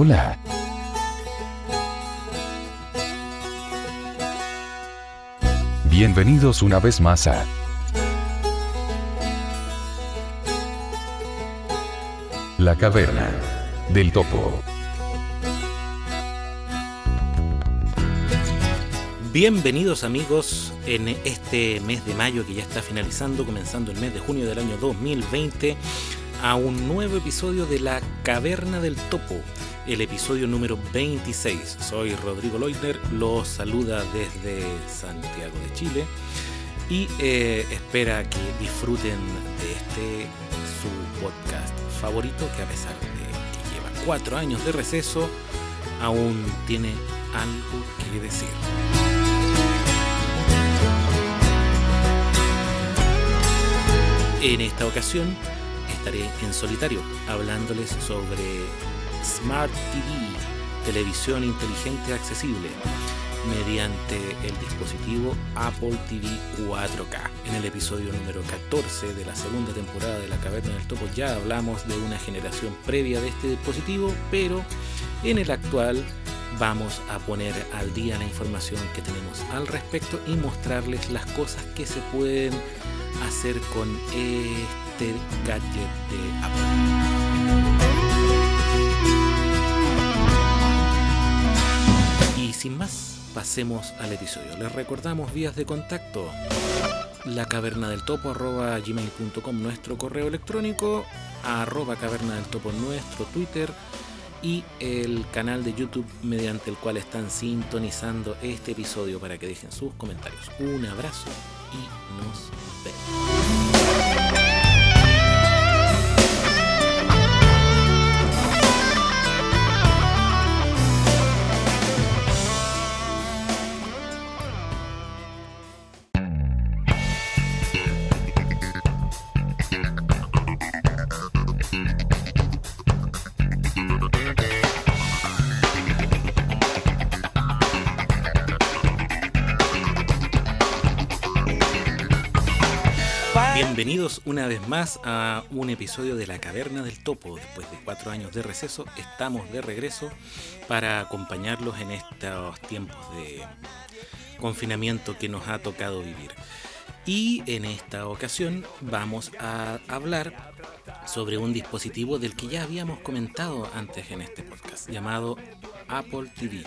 hola. Bienvenidos una vez más a La Caverna del Topo. Bienvenidos amigos en este mes de mayo que ya está finalizando, comenzando el mes de junio del año 2020, a un nuevo episodio de La Caverna del Topo, el episodio número 26. Soy Rodrigo Leutner, los saluda desde Santiago de Chile y eh, espera que disfruten de este su podcast favorito que a pesar de que lleva cuatro años de receso, aún tiene algo que decir. En esta ocasión estaré en solitario hablándoles sobre Smart TV, televisión inteligente accesible, mediante el dispositivo Apple TV 4K. En el episodio número 14 de la segunda temporada de La Caverna del Topo ya hablamos de una generación previa de este dispositivo, pero en el actual vamos a poner al día la información que tenemos al respecto y mostrarles las cosas que se pueden hacer con este gadget de Apple. Sin más, pasemos al episodio. Les recordamos vías de contacto. La caverna del topo arroba gmail.com nuestro correo electrónico, arroba caverna del topo nuestro Twitter y el canal de YouTube mediante el cual están sintonizando este episodio para que dejen sus comentarios. Un abrazo y nos vemos. Una vez más a un episodio de La Caverna del Topo. Después de cuatro años de receso, estamos de regreso para acompañarlos en estos tiempos de confinamiento que nos ha tocado vivir. Y en esta ocasión vamos a hablar sobre un dispositivo del que ya habíamos comentado antes en este podcast, llamado Apple TV.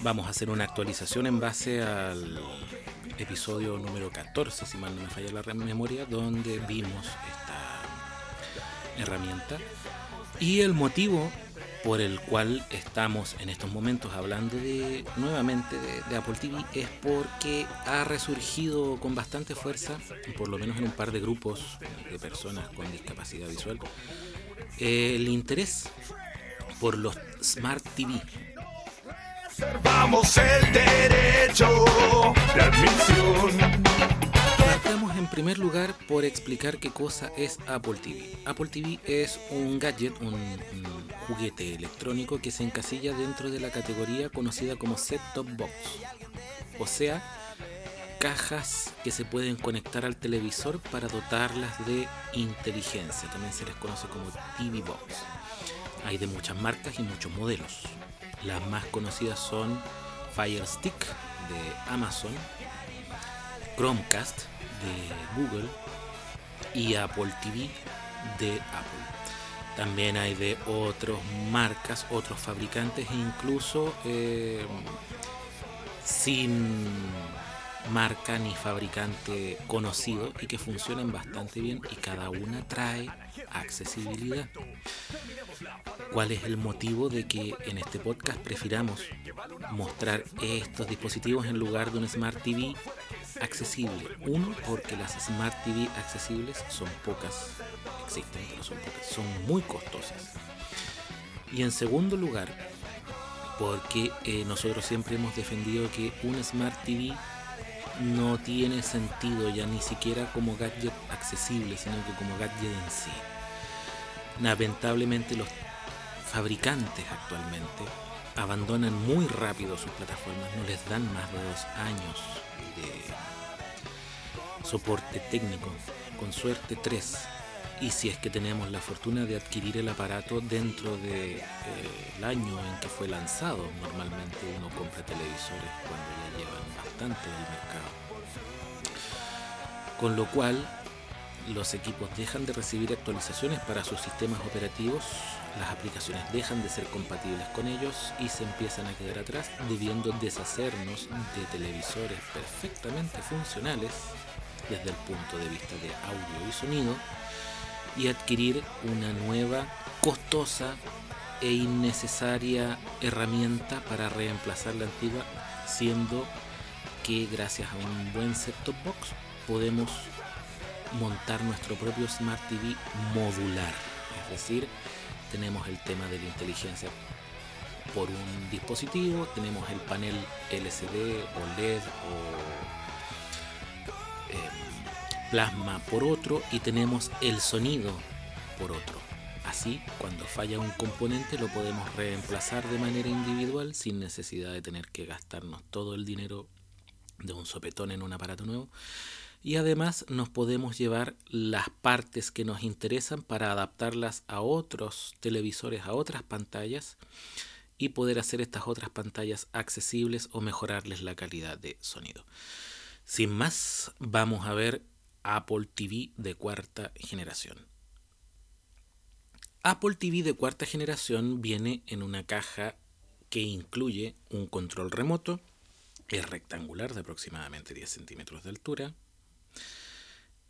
Vamos a hacer una actualización en base al episodio número 14, si mal no me falla la memoria, donde vimos esta herramienta. Y el motivo por el cual estamos en estos momentos hablando de nuevamente de, Apple TV es porque ha resurgido con bastante fuerza, por lo menos en un par de grupos de personas con discapacidad visual, el interés por los Smart TV, Vamos el derecho de admisión. Partamos en primer lugar por explicar qué cosa es Apple TV. Apple TV es un gadget, un, un juguete electrónico que se encasilla dentro de la categoría conocida como set-top box. O sea, cajas que se pueden conectar al televisor para dotarlas de inteligencia. También se les conoce como TV Box. Hay de muchas marcas y muchos modelos. Las más conocidas son Fire Stick de Amazon, Chromecast de Google y Apple TV de Apple. También hay de otras marcas, otros fabricantes e incluso eh, sin marca ni fabricante conocido y que funcionan bastante bien y cada una trae accesibilidad. ¿Cuál es el motivo de que en este podcast prefiramos mostrar estos dispositivos en lugar de un Smart TV accesible? Uno, porque las Smart TV accesibles son pocas, existen, pero son pocas, son muy costosas. Y en segundo lugar, porque eh, nosotros siempre hemos defendido que un Smart TV no tiene sentido ya ni siquiera como gadget accesible, sino que como gadget en sí. Lamentablemente los fabricantes actualmente abandonan muy rápido sus plataformas, no les dan más de dos años de soporte técnico, con suerte tres, y si es que tenemos la fortuna de adquirir el aparato dentro del de, eh, año en que fue lanzado. Normalmente uno compra televisores cuando ya llevan bastante del mercado. Con lo cual los equipos dejan de recibir actualizaciones para sus sistemas operativos, las aplicaciones dejan de ser compatibles con ellos y se empiezan a quedar atrás, debiendo deshacernos de televisores perfectamente funcionales desde el punto de vista de audio y sonido y adquirir una nueva, costosa e innecesaria herramienta para reemplazar la antigua, siendo que gracias a un buen set-top box podemos montar nuestro propio Smart TV modular. Es decir, tenemos el tema de la inteligencia por un dispositivo, tenemos el panel LCD o LED o em, plasma por otro y tenemos el sonido por otro. Así, cuando falla un componente lo podemos reemplazar de manera individual sin necesidad de tener que gastarnos todo el dinero de un sopetón en un aparato nuevo y además nos podemos llevar las partes que nos interesan para adaptarlas a otros televisores, a otras pantallas y poder hacer estas otras pantallas accesibles o mejorarles la calidad de sonido. Sin más, vamos a ver Apple TV de cuarta generación. Apple TV de cuarta generación viene en una caja que incluye un control remoto, es rectangular de aproximadamente 10 centímetros de altura,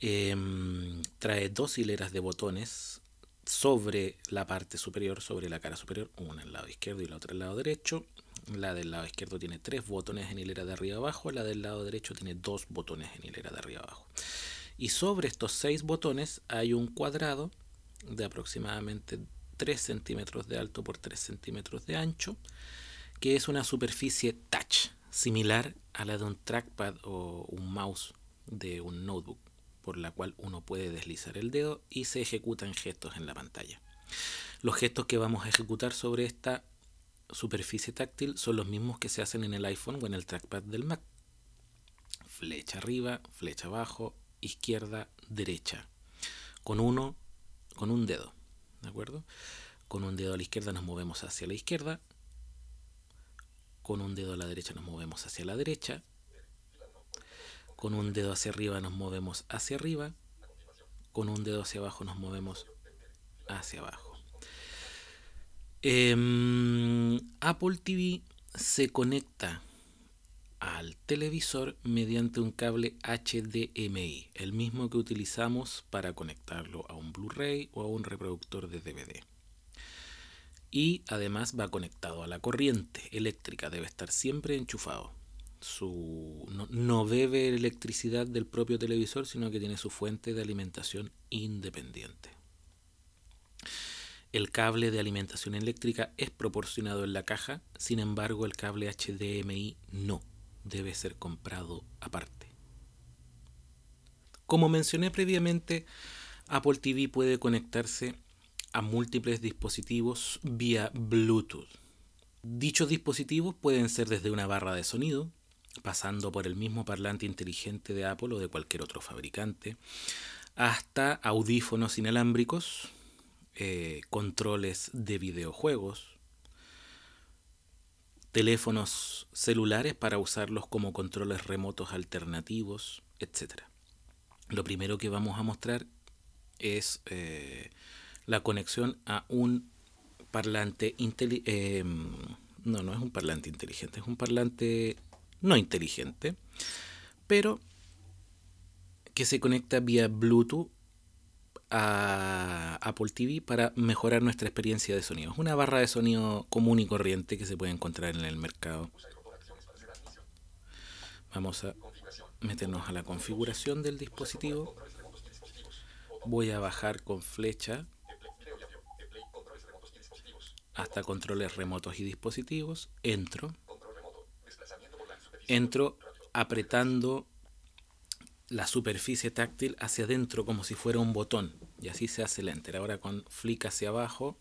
Em, trae dos hileras de botones sobre la parte superior, sobre la cara superior, una al lado izquierdo y la otra al lado derecho. La del lado izquierdo tiene tres botones en hilera de arriba abajo, la del lado derecho tiene dos botones en hilera de arriba abajo. Y sobre estos seis botones hay un cuadrado de aproximadamente 3 centímetros de alto por 3 centímetros de ancho, que es una superficie touch, similar a la de un trackpad o un mouse de un notebook por la cual uno puede deslizar el dedo y se ejecutan gestos en la pantalla. Los gestos que vamos a ejecutar sobre esta superficie táctil son los mismos que se hacen en el iPhone o en el trackpad del Mac. Flecha arriba, flecha abajo, izquierda, derecha. Con uno, con un dedo. ¿De acuerdo? Con un dedo a la izquierda nos movemos hacia la izquierda. Con un dedo a la derecha nos movemos hacia la derecha. Con un dedo hacia arriba nos movemos hacia arriba. Con un dedo hacia abajo nos movemos hacia abajo. Em, Apple TV se conecta al televisor mediante un cable HDMI, el mismo que utilizamos para conectarlo a un Blu-ray o a un reproductor de DVD. Y además va conectado a la corriente eléctrica, debe estar siempre enchufado su, no, bebe electricidad del propio televisor, sino que tiene su fuente de alimentación independiente. El cable de alimentación eléctrica es proporcionado en la caja, sin embargo el cable HDMI no, debe ser comprado aparte. Como mencioné previamente, Apple TV puede conectarse a múltiples dispositivos vía Bluetooth. Dichos dispositivos pueden ser desde una barra de sonido, pasando por el mismo parlante inteligente de Apple o de cualquier otro fabricante, hasta audífonos inalámbricos, eh, controles de videojuegos, teléfonos celulares para usarlos como controles remotos alternativos, etc. Lo primero que vamos a mostrar es eh, la conexión a un parlante inteligente. Eh, no, no es un parlante inteligente, es un parlante no inteligente, pero que se conecta vía Bluetooth a Apple TV para mejorar nuestra experiencia de sonido. Es una barra de sonido común y corriente que se puede encontrar en el mercado. Vamos a meternos a la configuración del dispositivo. Voy a bajar con flecha hasta controles remotos y dispositivos. Entro entro apretando la superficie táctil hacia adentro como si fuera un botón y así se hace el enter. Ahora con flick hacia abajo.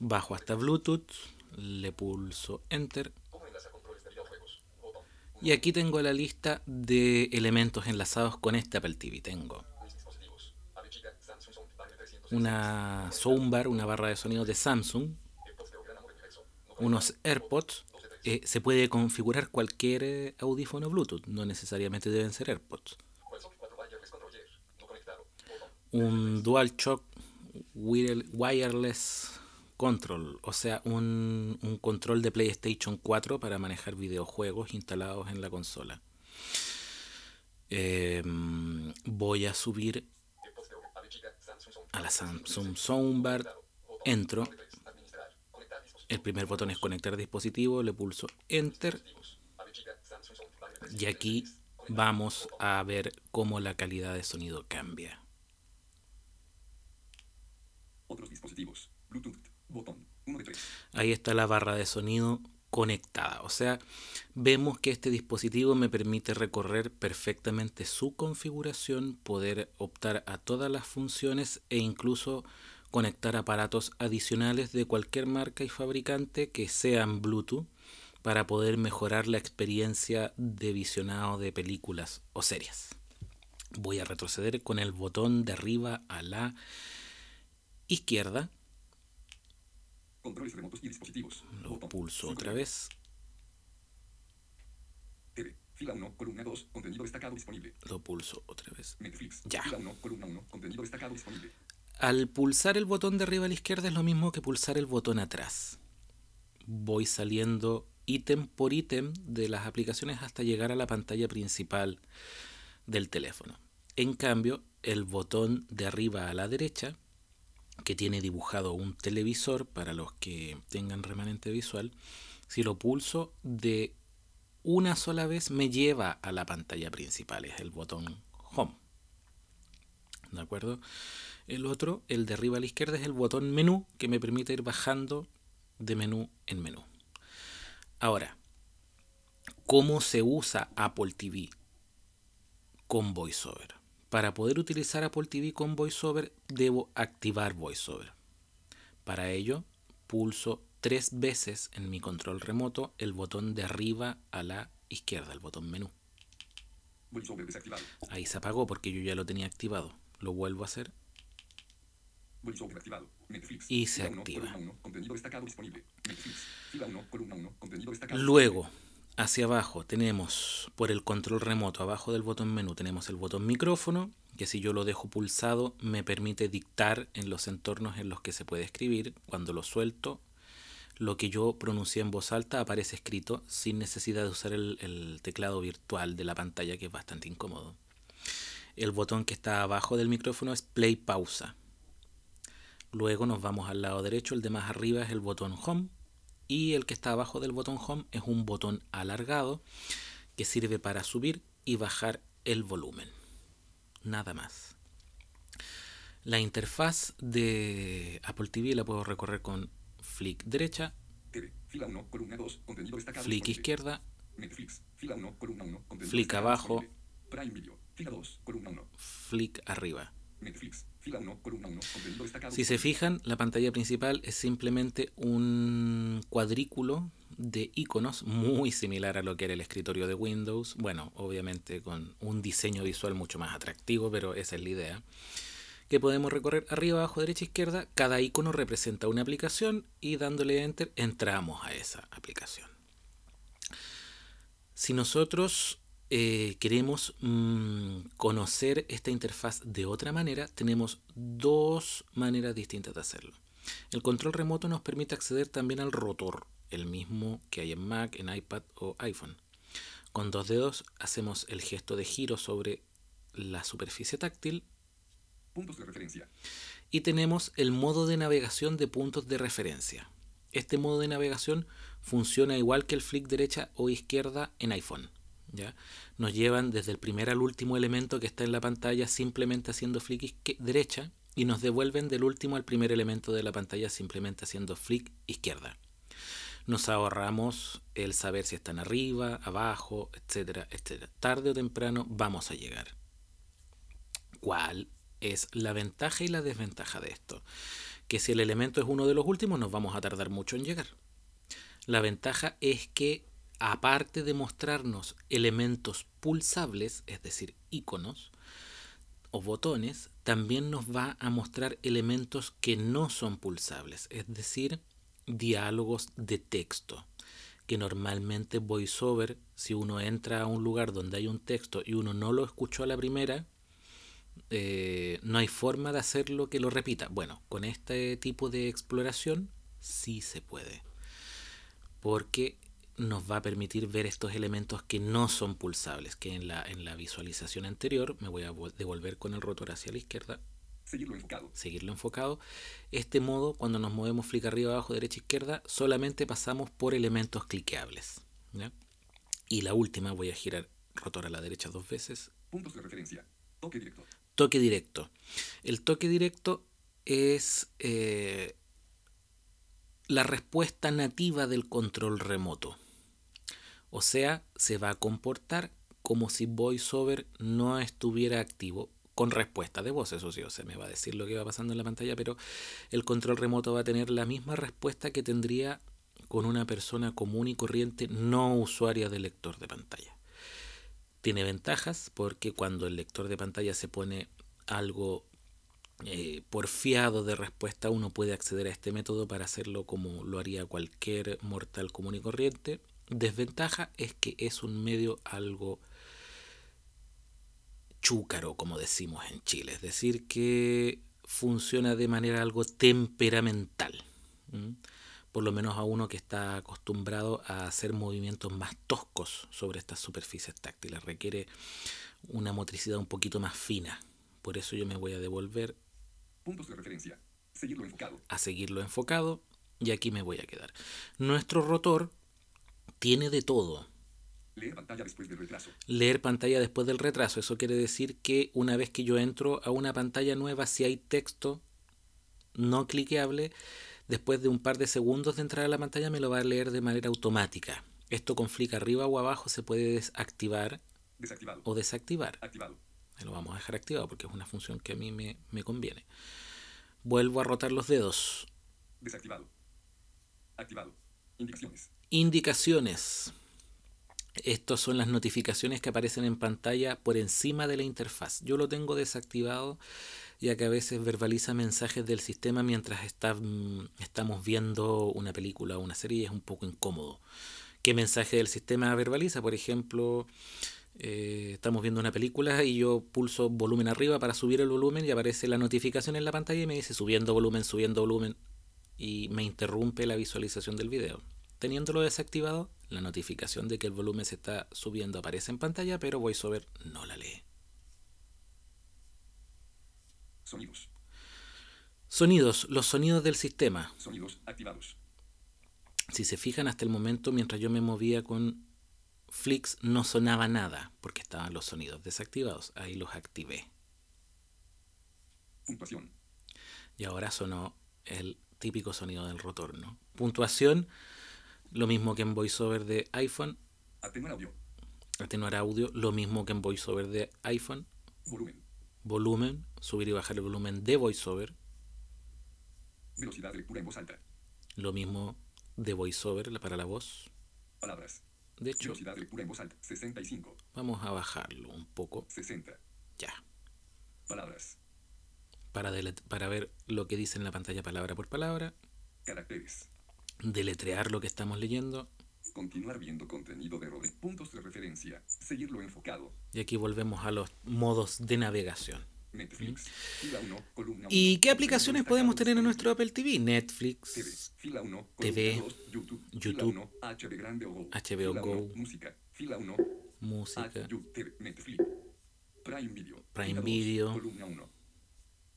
Bajo hasta Bluetooth, le pulso enter. Y aquí tengo la lista de elementos enlazados con este Apple TV. Tengo una soundbar, una barra de sonido de Samsung, unos AirPods. eh, se puede configurar cualquier eh, audífono Bluetooth, no necesariamente deben ser AirPods. Un DualShock wire- Wireless Control, o sea, un, un control de PlayStation 4 para manejar videojuegos instalados en la consola. Em, voy a subir a la Samsung Soundbar, entro, el primer botón es conectar dispositivo, le pulso Enter y aquí vamos a ver cómo la calidad de sonido cambia. Otros dispositivos. Bluetooth. Botón. 1 de 3. Ahí está la barra de sonido conectada. O sea, vemos que este dispositivo me permite recorrer perfectamente su configuración, poder optar a todas las funciones e incluso conectar aparatos adicionales de cualquier marca y fabricante que sean Bluetooth para poder mejorar la experiencia de visionado de películas o series. Voy a retroceder con el botón de arriba a la izquierda Controles remotos y dispositivos. Lo Botón. pulso Cinco otra vez, TV. Fila 1, columna 2, contenido destacado disponible. lo pulso otra vez. Netflix. Ya. Fila 1, columna 1, contenido destacado disponible. Al pulsar el botón de arriba a la izquierda es lo mismo que pulsar el botón atrás. Voy saliendo ítem por ítem de las aplicaciones hasta llegar a la pantalla principal del teléfono. En cambio, el botón de arriba a la derecha, que tiene dibujado un televisor para los que tengan remanente visual, si lo pulso de una sola vez me lleva a la pantalla principal, es el botón Home. ¿De acuerdo? El otro, el de arriba a la izquierda, es el botón menú que me permite ir bajando de menú en menú. Ahora, ¿cómo se usa Apple TV con VoiceOver? Para poder utilizar Apple TV con VoiceOver, debo activar VoiceOver. Para ello, pulso tres veces en mi control remoto el botón de arriba a la izquierda, el botón menú. Ahí se apagó porque yo ya lo tenía activado. Lo vuelvo a hacer activado. Netflix. Y se Fila 1, activa. columna 1, contenido destacado disponible. Netflix. Fila 1, columna 1, contenido destacado Luego, hacia abajo tenemos por el control remoto, abajo del botón menú, tenemos el botón micrófono, que si yo lo dejo pulsado me permite dictar en los entornos en los que se puede escribir. Cuando lo suelto, lo que yo pronuncié en voz alta aparece escrito sin necesidad de usar el, el teclado virtual de la pantalla, que es bastante incómodo. El botón que está abajo del micrófono es play pausa. Luego nos vamos al lado derecho, el de más arriba es el botón home y el que está abajo del botón home es un botón alargado que sirve para subir y bajar el volumen. Nada más. La interfaz de Apple TV la puedo recorrer con flick derecha, TV. Fila 1, columna 2, contenido destacado flick izquierda, Netflix. Fila 1, columna 1, contenido Flick abajo. Prime Video. Fila 2, columna 1. flick arriba. Netflix. Fila 1, columna 1, contenido destacado Si se fijan, la pantalla principal es simplemente un cuadrículo de iconos muy similar a lo que era el escritorio de Windows. Bueno, obviamente con un diseño visual mucho más atractivo, pero esa es la idea. Que podemos recorrer arriba, abajo, derecha, izquierda. Cada icono representa una aplicación y dándole enter entramos a esa aplicación. Si nosotros eh, queremos mm, conocer esta interfaz de otra manera, tenemos dos maneras distintas de hacerlo. El control remoto nos permite acceder también al rotor, el mismo que hay en Mac, en iPad o iPhone. Con dos dedos hacemos el gesto de giro sobre la superficie táctil Puntos de referencia. y tenemos el modo de navegación de puntos de referencia. Este modo de navegación funciona igual que el flick derecha o izquierda en iPhone. ¿Ya? Nos llevan desde el primer al último elemento que está en la pantalla simplemente haciendo flick derecha y nos devuelven del último al primer elemento de la pantalla simplemente haciendo flick izquierda. Nos ahorramos el saber si están arriba, abajo, etcétera, etcétera. Tarde o temprano vamos a llegar. ¿Cuál es la ventaja y la desventaja de esto? Que si el elemento es uno de los últimos nos vamos a tardar mucho en llegar. La ventaja es que aparte de mostrarnos elementos pulsables, es decir, iconos o botones, también nos va a mostrar elementos que no son pulsables, es decir, diálogos de texto que normalmente VoiceOver, si uno entra a un lugar donde hay un texto y uno no lo escuchó a la primera, eh, no hay forma de hacerlo que lo repita. Bueno, con este tipo de exploración sí se puede, porque nos va a permitir ver estos elementos que no son pulsables, que en la, en la visualización anterior, me voy a vol- devolver con el rotor hacia la izquierda, Seguirlo enfocado. seguirlo enfocado. Este modo, cuando nos movemos flick arriba, abajo, derecha, izquierda, solamente pasamos por elementos cliqueables. ¿ya? Y la última, voy a girar rotor a la derecha dos veces. Puntos de referencia. Toque directo. Toque directo. El toque directo es eh, la respuesta nativa del control remoto. O sea, se va a comportar como si VoiceOver no estuviera activo con respuesta de voz, eso sí, o sea, me va a decir lo que va pasando en la pantalla, pero el control remoto va a tener la misma respuesta que tendría con una persona común y corriente no usuaria de lector de pantalla. Tiene ventajas porque cuando el lector de pantalla se pone algo eh, porfiado de respuesta, uno puede acceder a este método para hacerlo como lo haría cualquier mortal común y corriente. Desventaja es que es un medio algo chúcaro, como decimos en Chile, es decir, que funciona de manera algo temperamental. Por lo menos a uno que está acostumbrado a hacer movimientos más toscos sobre estas superficies táctiles. Requiere una motricidad un poquito más fina. Por eso yo me voy a devolver Puntos de referencia. Seguirlo enfocado. a seguirlo enfocado y aquí me voy a quedar. Nuestro rotor tiene de todo. Leer pantalla después del retraso. Leer pantalla después del retraso. Eso quiere decir que una vez que yo entro a una pantalla nueva, si hay texto no cliqueable, después de un par de segundos de entrar a la pantalla me lo va a leer de manera automática. Esto con flick arriba o abajo se puede desactivar Desactivado. o desactivar. Activado. Lo vamos a dejar activado porque es una función que a mí me, me conviene. Vuelvo a rotar los dedos. Desactivado. Activado. Indicaciones. Indicaciones. Estas son las notificaciones que aparecen en pantalla por encima de la interfaz. Yo lo tengo desactivado ya que a veces verbaliza mensajes del sistema mientras está, mm, estamos viendo una película o una serie es un poco incómodo. ¿Qué mensaje del sistema verbaliza? Por ejemplo, eh, estamos viendo una película y yo pulso volumen arriba para subir el volumen y aparece la notificación en la pantalla y me dice subiendo volumen, subiendo volumen y me interrumpe la visualización del video. Teniéndolo desactivado, la notificación de que el volumen se está subiendo aparece en pantalla, pero VoiceOver no la lee. Sonidos. Sonidos, los sonidos del sistema. Sonidos activados. Si se fijan hasta el momento, mientras yo me movía con Flix, no sonaba nada, porque estaban los sonidos desactivados. Ahí los activé. Puntuación. Y ahora sonó el típico sonido del rotor, ¿no? Puntuación, lo mismo que en VoiceOver de iPhone, Atenuar audio. atenuar audio, lo mismo que en VoiceOver de iPhone, Volumen. volumen, subir y bajar el volumen de VoiceOver, Velocidad de lectura en voz alta. lo mismo de VoiceOver la- para la voz. Palabras. De hecho, Velocidad de lectura en voz alta. 65. vamos a bajarlo un poco, 60. ya, Palabras. para, para ver lo que dice en la pantalla palabra por palabra, Caracteres. Deletrear lo que estamos leyendo, Continuar viendo contenido de Rode. Puntos de referencia. Seguirlo enfocado. y aquí volvemos a los modos de navegación. Netflix. Fila 1, columna 1. ¿Y qué aplicaciones podemos tener en nuestro Apple TV? TV. Netflix, Fila 1, TV, columna 2, YouTube. YouTube, Fila 1, HB Grande o Go. HBO Fila Go. 1, música. Fila 1, música, YouTube, Netflix. Prime Video. Prime Fila 2, Video. Columna 1.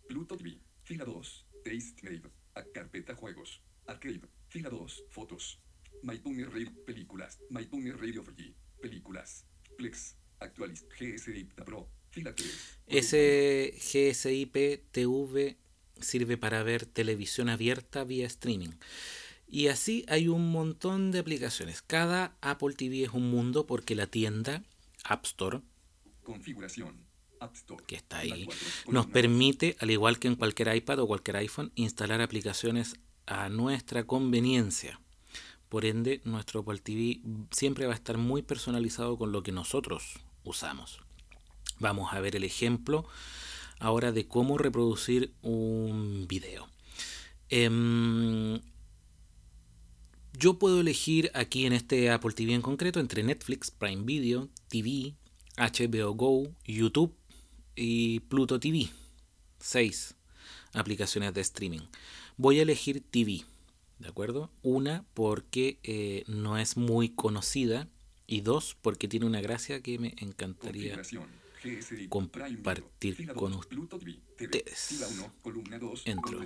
Pluto TV. Fila 2. Taste Made. Carpeta juegos. Arcade. Fila 2. Fotos. MyTuner Radio. Películas. MyTuner Radio Free. Películas. Plex. Actualiz. GSI Pro. Fila 3. ese GSIP TV sirve para ver televisión abierta vía streaming. Y así hay un montón de aplicaciones. Cada Apple TV es un mundo porque la tienda App Store, Configuración. App Store. que está ahí, 4, nos permite, al igual que en cualquier iPad o cualquier iPhone, instalar aplicaciones a nuestra conveniencia. Por ende, nuestro Apple TV siempre va a estar muy personalizado con lo que nosotros usamos. Vamos a ver el ejemplo ahora de cómo reproducir un video. Em, yo puedo elegir aquí en este Apple TV en concreto entre Netflix, Prime Video, TV, HBO Go, YouTube y Pluto TV. Seis aplicaciones de streaming. Voy a elegir TV, ¿de acuerdo? Una porque eh, no es muy conocida y dos porque tiene una gracia que me encantaría compartir con ustedes. Fila 1, columna 2, Entro.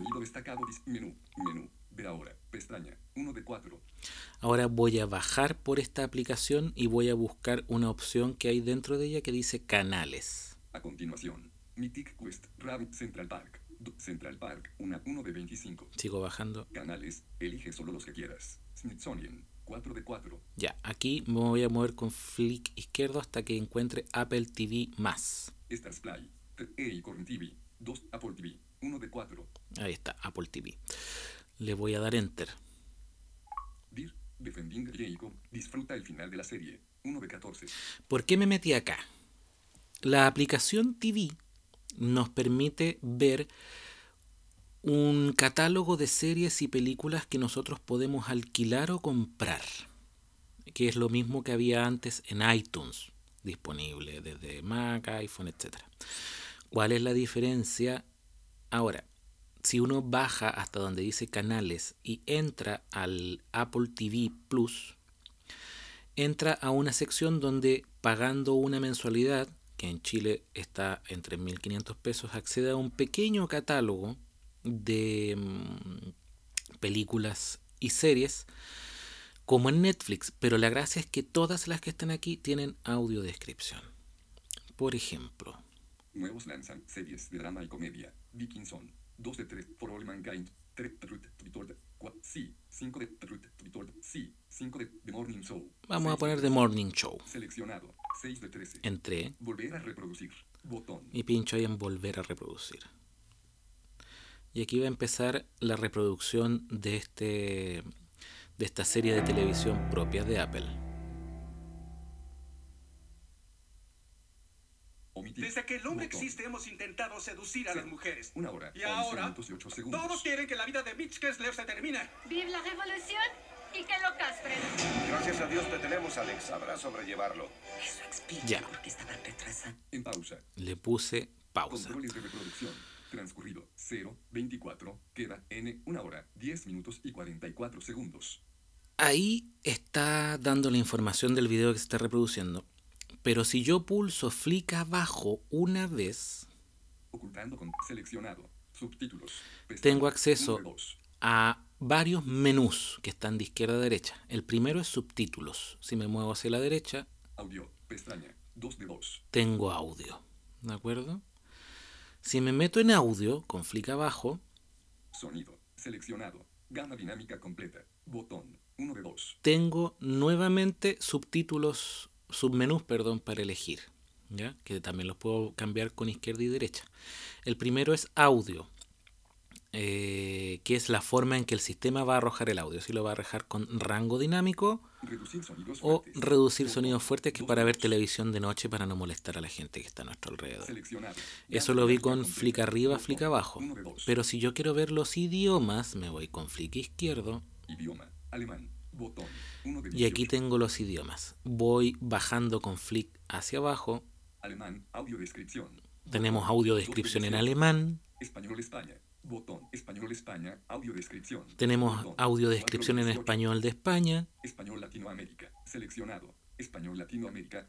ahora, pestaña, 1 de 4, Ahora voy a bajar por esta aplicación y voy a buscar una opción que hay dentro de ella que dice canales. a continuación, Mythic Quest, Rabbit Central Park, Central Park, una 1 de 25, Sigo bajando. canales, elige solo los que quieras, Smithsonian, 4 de 4, Ya, aquí me voy a mover con flick izquierdo hasta que encuentre Apple TV más. Stars Play, E Acorn TV, 2 Apple TV, 1 de 4, Ahí está, Apple TV. Le voy a dar enter. Dir, Defending Jacob, disfruta el final de la serie, 1 de 14, ¿Por qué me metí acá? La aplicación TV nos permite ver un catálogo de series y películas que nosotros podemos alquilar o comprar, que es lo mismo que había antes en iTunes, disponible desde Mac, iPhone, etc. ¿Cuál es la diferencia? Ahora, si uno baja hasta donde dice canales y entra al Apple TV Plus, entra a una sección donde pagando una mensualidad, que en Chile está entre 1.500 pesos, accede a un pequeño catálogo de mm, películas y series como en Netflix, pero la gracia es que todas las que están aquí tienen audiodescripción. Por ejemplo, Nuevos lanzan series de drama y comedia. Dickinson. 2 de 3. For All Mankind. 3 de Truth Retold. 4. Sí. 5 de Truth Retold. Sí. 5 de The Morning Show. vamos a poner The Morning Show. Seleccionado. 6 de 13. Entré Volver a reproducir. Botón. y pincho ahí en volver a reproducir. Y aquí va a empezar la reproducción de este de esta serie de televisión propia de Apple. Desde que el hombre Botón. existe hemos intentado seducir a Sí. las mujeres. Una hora. Y 11 ahora y 8 segundos. todos quieren que la vida de Mitch Kessler se termine. Vive la revolución y que lo castren. Gracias a Dios te tenemos, Alex. Sabrás sobrellevarlo. Eso explica Ya. por qué estaban retrasados. En pausa. Le puse pausa. Controles de reproducción. Transcurrido 0, 24. Queda N 1 hora, 10 minutos y 44 segundos. Ahí está dando la información del video que se está reproduciendo. Pero si yo pulso flick abajo una vez, Ocultando con seleccionado. Subtítulos. Tengo acceso. Uno a varios menús que están de izquierda a derecha. El primero es subtítulos. Si me muevo hacia la derecha, Audio. Pestaña. 2 de 2. tengo audio. ¿De acuerdo? Si me meto en audio, con flick abajo, Sonido. Seleccionado. Gama dinámica completa. Botón. 1 de 2. tengo nuevamente subtítulos, submenús, perdón, para elegir. ¿Ya? Que también los puedo cambiar con izquierda y derecha. El primero es audio, eh, que es la forma en que el sistema va a arrojar el audio. Si lo va a arrojar con rango dinámico Reducir o fuertes. reducir sonidos fuertes que Dos para ver televisión de noche para no molestar a la gente que está a nuestro alrededor. Eso lo vi con flick arriba, flick abajo. Pero si yo quiero ver los idiomas, me voy con flick izquierdo Idioma. Alemán. Botón. 1 de 18. y aquí tengo los idiomas. Voy bajando con flick hacia abajo. Alemán. Audio descripción. Tenemos Botón. audio Dos de descripción en 18. alemán. Español España. Botón. Español España. Tenemos Botón. audio Cuatro descripción en 18. español de España. Español Latinoamérica. Seleccionado. Español Latinoamérica.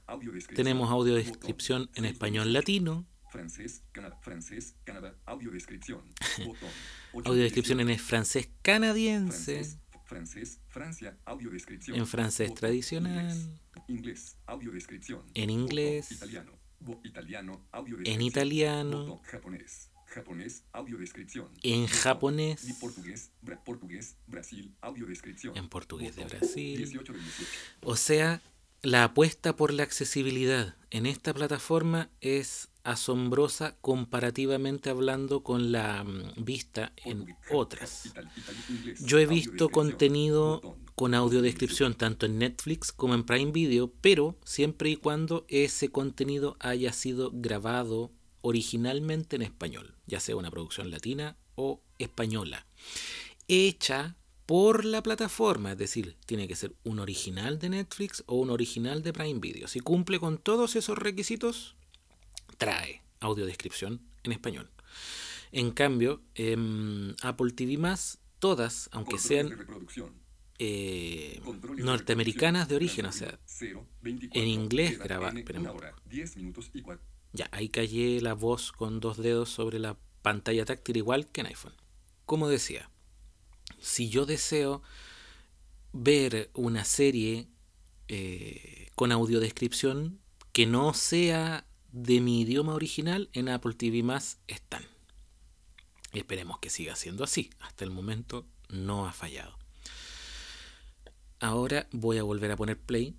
Tenemos audio Botón. descripción en español 18. latino. Francés, Canadá, francés, Canadá, audio descripción. Botón. Ocho Audio de descripción en 18. francés canadiense. Francés, francés, Francia. En francés tradicional. Inglés, inglés, audio descripción. En inglés. Italiano, En italiano. Japonés, japonés. En japonés. Y portugués, bra- portugués, Brasil, audio descripción. En portugués de. Brasil. 18 de 18. O sea, La apuesta por la accesibilidad en esta plataforma es asombrosa comparativamente hablando con la mm, vista en otras. Yo he visto contenido con audiodescripción tanto en Netflix como en Prime Video, pero siempre y cuando ese contenido haya sido grabado originalmente en español, ya sea una producción latina o española, hecha por la plataforma, es decir, tiene que ser un original de Netflix o un original de Prime Video. Si cumple con todos esos requisitos, trae audiodescripción en español. En cambio, en Apple TV todas, aunque sean eh, norteamericanas de origen, o sea, en inglés grabar. Ya, ahí callé la voz con dos dedos sobre la pantalla táctil igual que en iPhone. Como decía, si yo deseo ver una serie eh, con audiodescripción que no sea de mi idioma original, en Apple TV están. Esperemos que siga siendo así. Hasta el momento no ha fallado. Ahora voy a volver a poner play.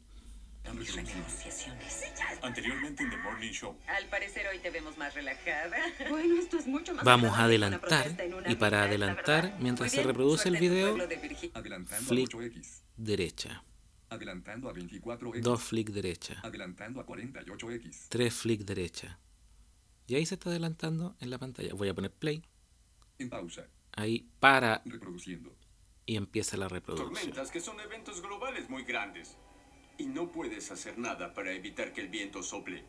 Anteriormente en The Morning Show. Al parecer hoy te vemos más relajada. Bueno, esto es mucho más Vamos a adelantar y para adelantar, mientras se reproduce el video, Flick. a 8X. derecha. Adelantando a 24X. Dos flick derecha. Adelantando a 48X. Tres flick derecha. Y ahí se está adelantando en la pantalla. Voy a poner play. En pausa. Ahí para Reproduciendo. y empieza la reproducción. Tormentas que son eventos globales muy grandes. Y no puedes hacer nada para evitar que el viento sople.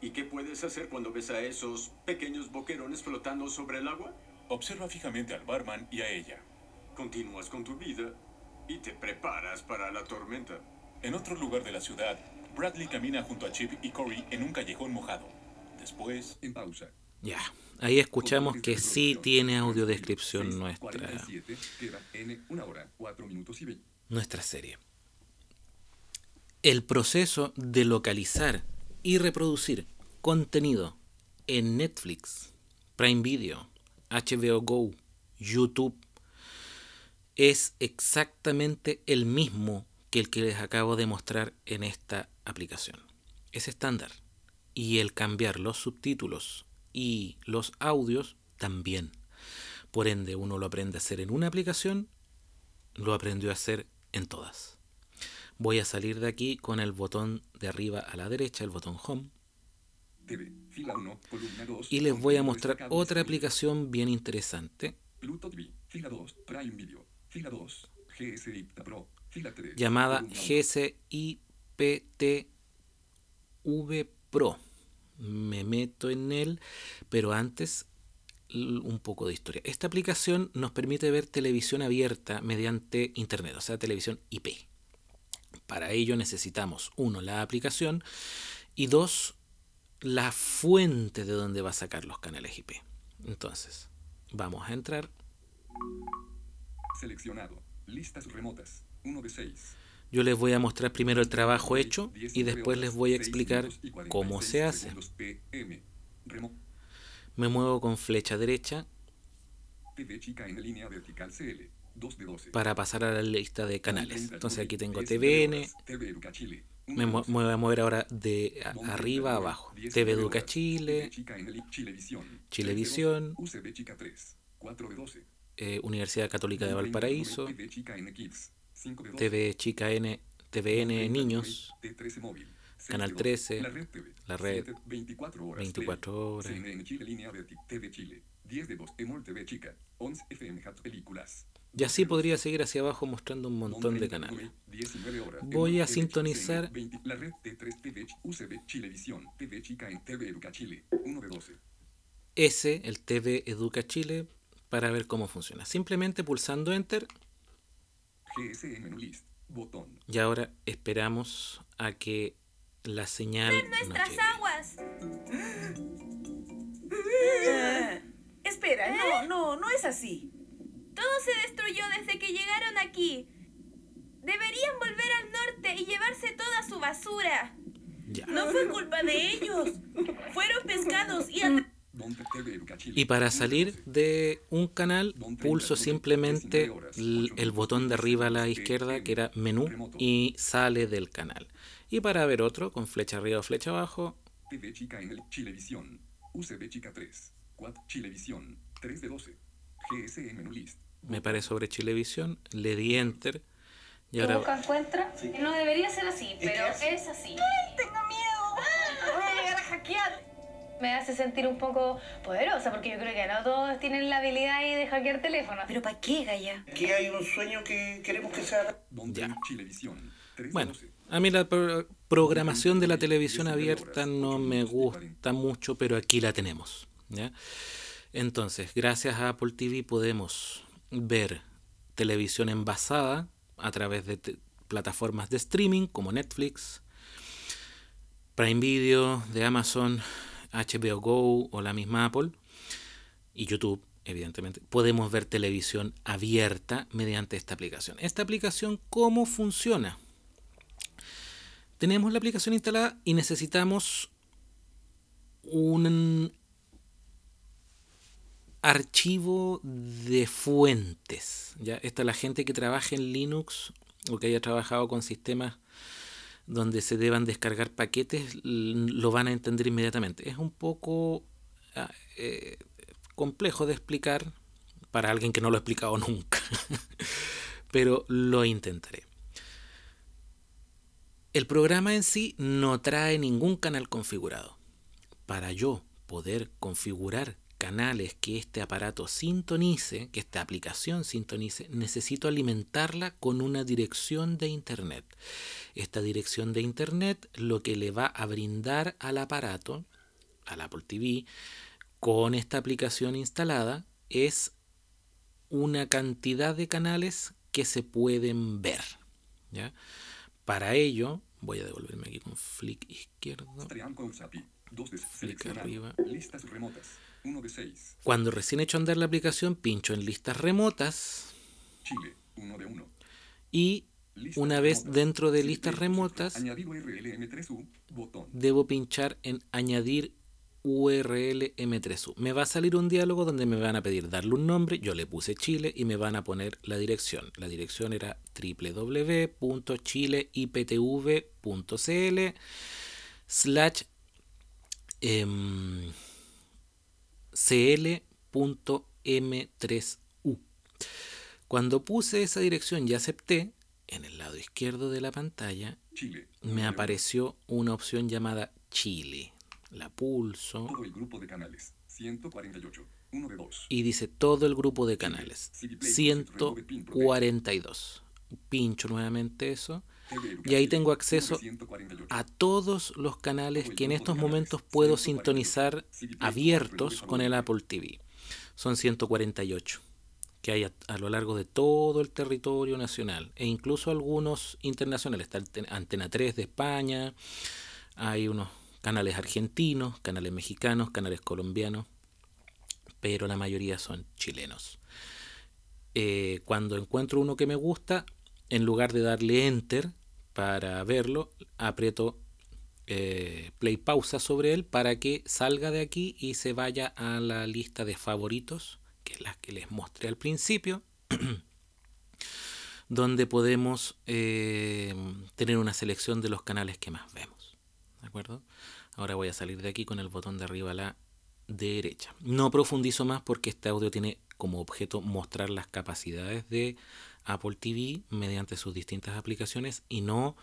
¿Y qué puedes hacer cuando ves a esos pequeños boquerones flotando sobre el agua? Observa fijamente al barman y a ella. Continúas con tu vida y te preparas para la tormenta. En otro lugar de la ciudad, Bradley camina junto a Chip y Corey en un callejón mojado. Después, En pausa. Ya. Ahí escuchamos que sí tiene audiodescripción nuestra, 47, queda N, una hora, 4 minutos y 20. nuestra serie. El proceso de localizar y reproducir contenido en Netflix, Prime Video, HBO Go, YouTube, es exactamente el mismo que el que les acabo de mostrar en esta aplicación. Es estándar. Y el cambiar los subtítulos y los audios también. Por ende, uno lo aprende a hacer en una aplicación, lo aprendió a hacer en todas. Voy a salir de aquí con el botón de arriba a la derecha, el botón Home, TV, fila 1, columna 2. y les voy a mostrar otra aplicación bien interesante Pluto TV, fila 2, Prime Video, fila 2, GSI Pro, fila 3. llamada. GSIPTV Pro. Me meto en él, pero antes un poco de historia. Esta aplicación nos permite ver televisión abierta mediante internet, o sea, televisión IP. Para ello necesitamos, uno, la aplicación y dos, la fuente de donde va a sacar los canales IP. Entonces, vamos a entrar. Seleccionado. Listas remotas. 1 de 6. Yo les voy a mostrar primero el trabajo hecho y después les voy a explicar cómo se hace. Me muevo con flecha derecha TV chica en línea vertical CL. 2 de 12. para pasar a la lista de canales. 30 Entonces aquí tengo 10 de TVN, me, voy a mover ahora de arriba a abajo. 10 TV Educa Chile, Chilevisión. Chilevisión. 3 de 2, UCB chica 3. 4 de 12. eh, Universidad Católica de 29, Valparaíso, TV chica en Kids. 5 de 12. TV Chica N, TVN 39, Niños, T13 móvil. seis Canal de dos, 13, La red TV. La Red, 7, 24 horas. 24 TV, horas. CNN Chile línea verti TV Chile. 10 de 2. Emol TV chica. 11 FM Hat películas. Y así podría seguir hacia abajo mostrando un montón de canales. 19 horas. Voy a sintonizar- CNN 20, La red T3 TV UCB Chilevisión. TV chica en TV Educa Chile. 1 de 12. Ese, el TV Educa Chile, para ver cómo funciona. Simplemente pulsando Enter GSM menú list. Botón. y ahora esperamos a que la señal nos Nuestras aguas. Espera, no, no, no es así. Todo se destruyó desde que llegaron aquí. Deberían volver al norte y llevarse toda su basura. Ya. No fue culpa de ellos. Fueron pescados y Y para salir de un canal, pulso simplemente el botón de arriba a la izquierda, que era menú, y sale del canal. Y para ver otro, con flecha arriba o flecha abajo, TV chica en el Chilevisión. UCB chica 3. Quad Chilevisión. 3 de 12. GSM menú list. Me paré sobre Chilevisión, le di enter, y ahora encuentra. No debería ser así, pero es así. ¡Ay, tengo miedo! Voy a llegar a hackear. Me hace sentir un poco poderosa porque yo creo que no todos tienen la habilidad ahí de hackear teléfonos. ¿Pero para qué, Gaya? Aquí hay un sueño que queremos que sea. Ya. Chilevisión. 3 de Bueno, 12. a mí la pro- programación de la televisión abierta no me gusta mucho, pero aquí la tenemos. ¿ya? Entonces, gracias a Apple TV podemos ver televisión envasada a través de plataformas de streaming como Netflix, Prime Video de Amazon, HBO Go o la misma Apple y YouTube, evidentemente, podemos ver televisión abierta mediante esta aplicación. Esta aplicación, ¿cómo funciona? Tenemos la aplicación instalada y necesitamos un archivo de fuentes. ¿ya? Esta la gente que trabaja en Linux o que haya trabajado con sistemas donde se deban descargar paquetes lo van a entender inmediatamente. Es un poco ah, eh, complejo de explicar para alguien que no lo ha explicado nunca, pero lo intentaré. El programa en sí no trae ningún canal configurado. Para yo poder configurar canales que este aparato sintonice, que esta aplicación sintonice, necesito alimentarla con una dirección de internet. Esta dirección de internet lo que le va a brindar al aparato, al Apple TV, con esta aplicación instalada es una cantidad de canales que se pueden ver. ¿ya? Para ello, voy a devolverme aquí con flick izquierdo. Triangle Zapi. 2 de Flick arriba. Listas remotas. 1 de 6. Cuando recién he hecho andar la aplicación, pincho en listas remotas Chile. 1 de 1. y una vez dentro de listas remotas Añadir URL M3U. Botón. debo pinchar en añadir URL M3U. Me va a salir un diálogo donde me van a pedir darle un nombre, yo le puse Chile y me van a poner la dirección. La dirección era www.chileiptv.cl slash em, cl.m3u. Cuando puse esa dirección y acepté, en el lado izquierdo de la pantalla Chile. me apareció una opción llamada Chile. La pulso Todo el grupo de canales. 148. 1 de 2. y dice todo el grupo de canales. 142. Pincho nuevamente eso y ahí tengo acceso a todos los canales que en estos momentos puedo sintonizar abiertos con el Apple TV. Son 148 que hay a, lo largo de todo el territorio nacional e incluso algunos internacionales. Está Ante- Antena 3 de España, hay unos canales argentinos, canales mexicanos, canales colombianos, pero la mayoría son chilenos. Eh, cuando encuentro uno que me gusta, en lugar de darle enter para verlo, aprieto eh, play pausa sobre él para que salga de aquí y se vaya a la lista de favoritos, que es la que les mostré al principio, donde podemos eh, tener una selección de los canales que más vemos. ¿De acuerdo? Ahora voy a salir de aquí con el botón de arriba a la derecha. No profundizo más porque este audio tiene como objeto mostrar las capacidades de Apple TV mediante sus distintas aplicaciones y no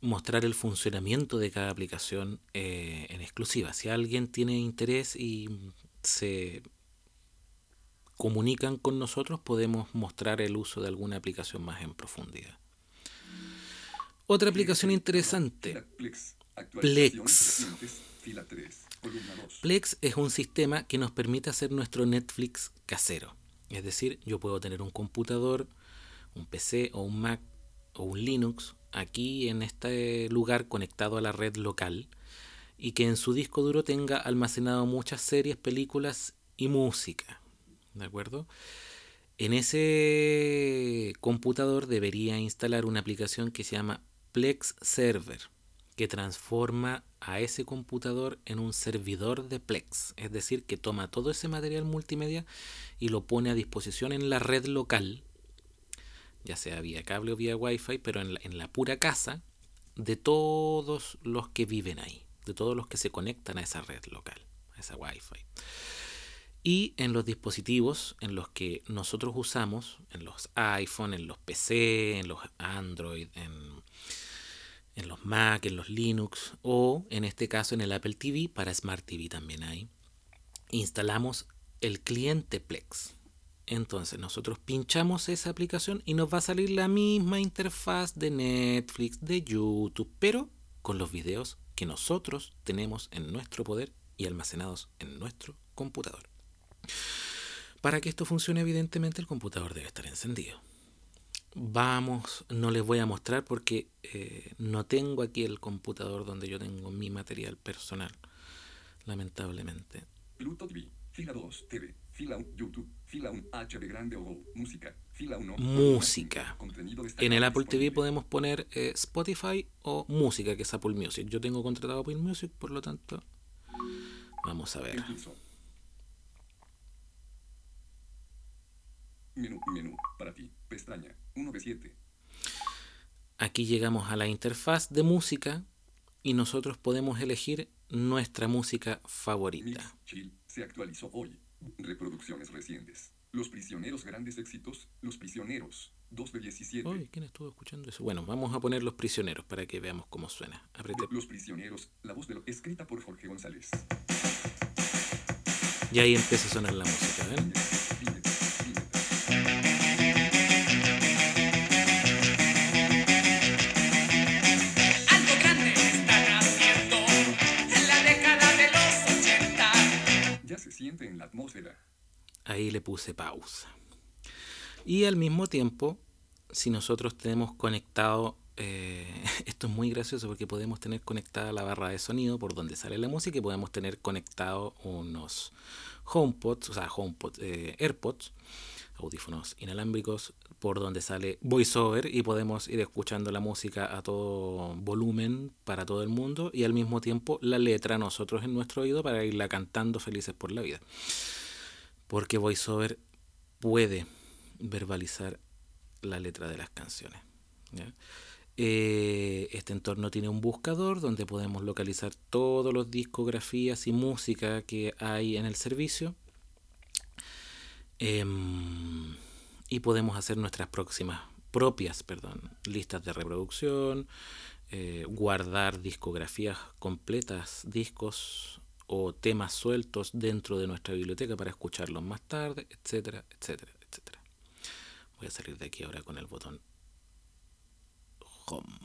mostrar el funcionamiento de cada aplicación eh, en exclusiva. Si alguien tiene interés y se comunican con nosotros, podemos mostrar el uso de alguna aplicación más en profundidad. Otra aplicación interesante, Plex. Plex. Recientes, Fila 3. Columna 2. Plex es un sistema que nos permite hacer nuestro Netflix casero. Es decir, yo puedo tener un computador, un PC o un Mac o un Linux aquí en este lugar conectado a la red local y que en su disco duro tenga almacenado muchas series, películas y música. ¿De acuerdo? En ese computador debería instalar una aplicación que se llama Plex Server, que transforma a ese computador en un servidor de Plex. Es decir, que toma todo ese material multimedia y lo pone a disposición en la red local, ya sea vía cable o vía Wi-Fi, pero en la, pura casa de todos los que viven ahí, de todos los que se conectan a esa red local, a esa Wi-Fi. Y en los dispositivos en los que nosotros usamos, en los iPhone, en los PC, en los Android, en, en los Mac, en los Linux o en este caso en el Apple TV, para Smart TV también hay, instalamos el cliente Plex. Entonces nosotros pinchamos esa aplicación y nos va a salir la misma interfaz de Netflix, de YouTube, pero con los videos que nosotros tenemos en nuestro poder y almacenados en nuestro computador. Para que esto funcione, evidentemente el computador debe estar encendido. Vamos, no les voy a mostrar porque eh, no tengo aquí el computador donde yo tengo mi material personal, lamentablemente. Pluto TV, fila 2, TV, fila 1, YouTube, fila 1, HD grande o música, fila 1. Música. En el Apple TV podemos poner eh, Spotify o música, que es Apple Music. Yo tengo contratado Apple Music, por lo tanto, vamos a ver. Impulso. Menú, menú, para ti, pestaña, 1 de 7. Aquí llegamos a la interfaz de música y nosotros podemos elegir nuestra música favorita. Mix, chill, se actualizó hoy. Reproducciones recientes. Los prisioneros grandes éxitos, Los prisioneros, 2 de 17. Uy, ¿quién estuvo escuchando eso? Bueno, vamos a poner los prisioneros para que veamos cómo suena. Apriete. Los prisioneros, la voz de lo escrita por Jorge González. Y ahí empieza a sonar la música, ¿ven? Siente en la atmósfera. Ahí le puse pausa. Y al mismo tiempo, si nosotros tenemos conectado, eh, esto es muy gracioso porque podemos tener conectada la barra de sonido por donde sale la música y podemos tener conectado unos HomePods, o sea, HomePods, eh, AirPods, audífonos inalámbricos por donde sale VoiceOver y podemos ir escuchando la música a todo volumen para todo el mundo y al mismo tiempo la letra nosotros en nuestro oído para irla cantando felices por la vida. Porque VoiceOver puede verbalizar la letra de las canciones. Eh, este entorno tiene un buscador donde podemos localizar todos los discografías y música que hay en el servicio. Em, y podemos hacer nuestras próximas propias perdón, listas de reproducción, eh, guardar discografías completas, discos o temas sueltos dentro de nuestra biblioteca para escucharlos más tarde, etcétera, etcétera, etcétera. Voy a salir de aquí ahora con el botón Home.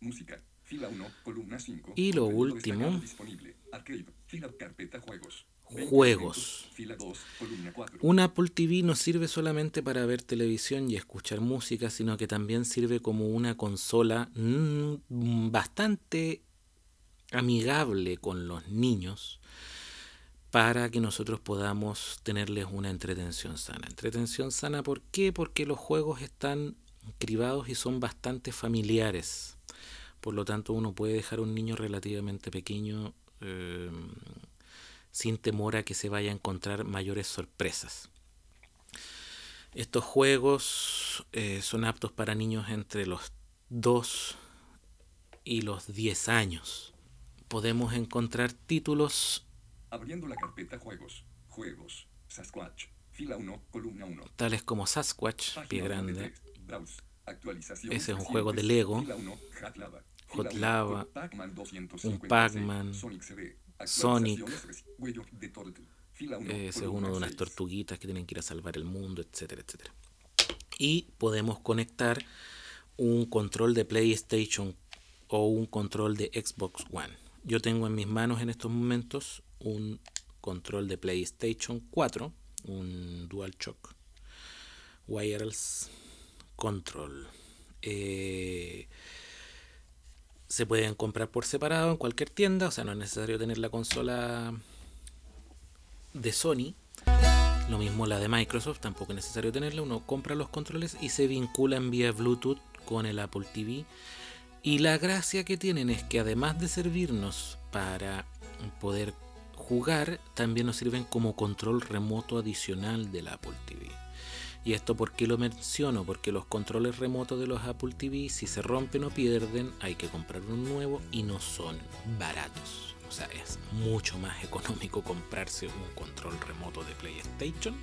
Música, fila 1, columna 5. Y lo último. Disponible. Arcade, fila carpeta juegos. 20 Juegos. elementos, Fila 2, columna 4. Un Apple TV no sirve solamente para ver televisión y escuchar música, sino que también sirve como una consola mm, bastante amigable con los niños para que nosotros podamos tenerles una entretención sana. Entretención sana, ¿por qué? Porque los juegos están cribados y son bastante familiares. Por lo tanto, uno puede dejar a un niño relativamente pequeño eh, sin temor a que se vaya a encontrar mayores sorpresas. Estos juegos eh, son aptos para niños entre los 2 y los 10 años. Podemos encontrar títulos Abriendo la carpeta juegos. Juegos. Sasquatch. Fila 1, columna 1. tales como Sasquatch, Pie Página Grande, 93, Browse. Actualización. Ese es un juego de Lego. Fila 1, Hot Lava. Hot Fila 1, Lava, un 256, Pac-Man, Sonic CD. Sonic. Actualizaciones reci- Way of the Turtle. Fila 1, ese es uno de unas 6. tortuguitas que tienen que ir a salvar el mundo, etcétera, etcétera. Y podemos conectar un control de PlayStation o un control de Xbox One. Yo tengo en mis manos en estos momentos un control de PlayStation 4, un DualShock Wireless Control. Eh, se pueden comprar por separado en cualquier tienda, o sea, no es necesario tener la consola de Sony. Lo mismo la de Microsoft, tampoco es necesario tenerla. Uno compra los controles y se vinculan vía Bluetooth con el Apple TV Y la gracia que tienen es que además de servirnos para poder jugar, también nos sirven como control remoto adicional del Apple TV. ¿Y esto por qué lo menciono? Porque los controles remotos de los Apple TV, si se rompen o pierden, hay que comprar un nuevo y no son baratos. O sea, es mucho más económico comprarse un control remoto de PlayStation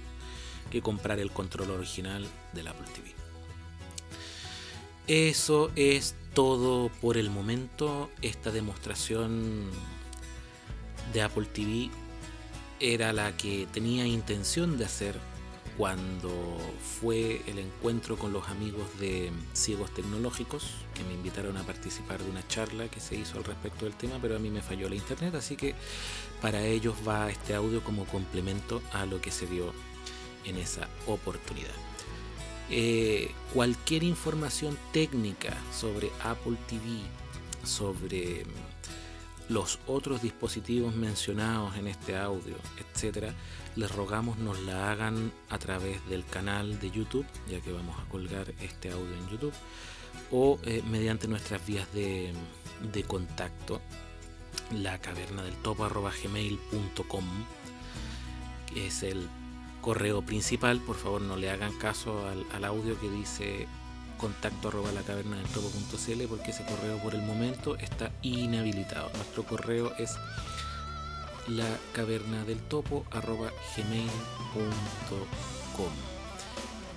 que comprar el control original del Apple TV. Eso es todo por el momento. Esta demostración de Apple TV era la que tenía intención de hacer cuando fue el encuentro con los amigos de Ciegos Tecnológicos, que me invitaron a participar de una charla que se hizo al respecto del tema, pero a mí me falló la internet, así que para ellos va este audio como complemento a lo que se vio en esa oportunidad. Eh, cualquier información técnica sobre Apple TV, sobre los otros dispositivos mencionados en este audio, etcétera, les rogamos nos la hagan a través del canal de YouTube, ya que vamos a colgar este audio en YouTube, o eh, mediante nuestras vías de, contacto, la caverna del topo gmail.com, que es el correo principal. Por favor, no le hagan caso al audio que dice contacto arroba la caverna del topo.cl porque ese correo por el momento está inhabilitado. Nuestro correo es la caverna del topo arroba gmail.com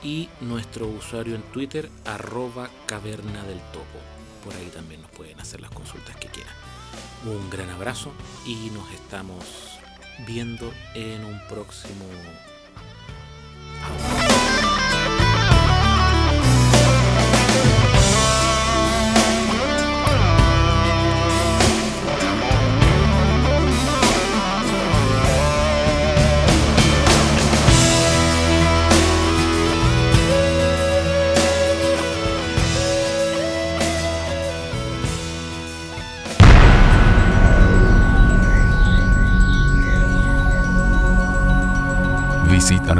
y nuestro usuario en Twitter arroba caverna del topo. Por ahí también nos pueden hacer las consultas que quieran. Un gran abrazo y nos estamos viendo en un próximo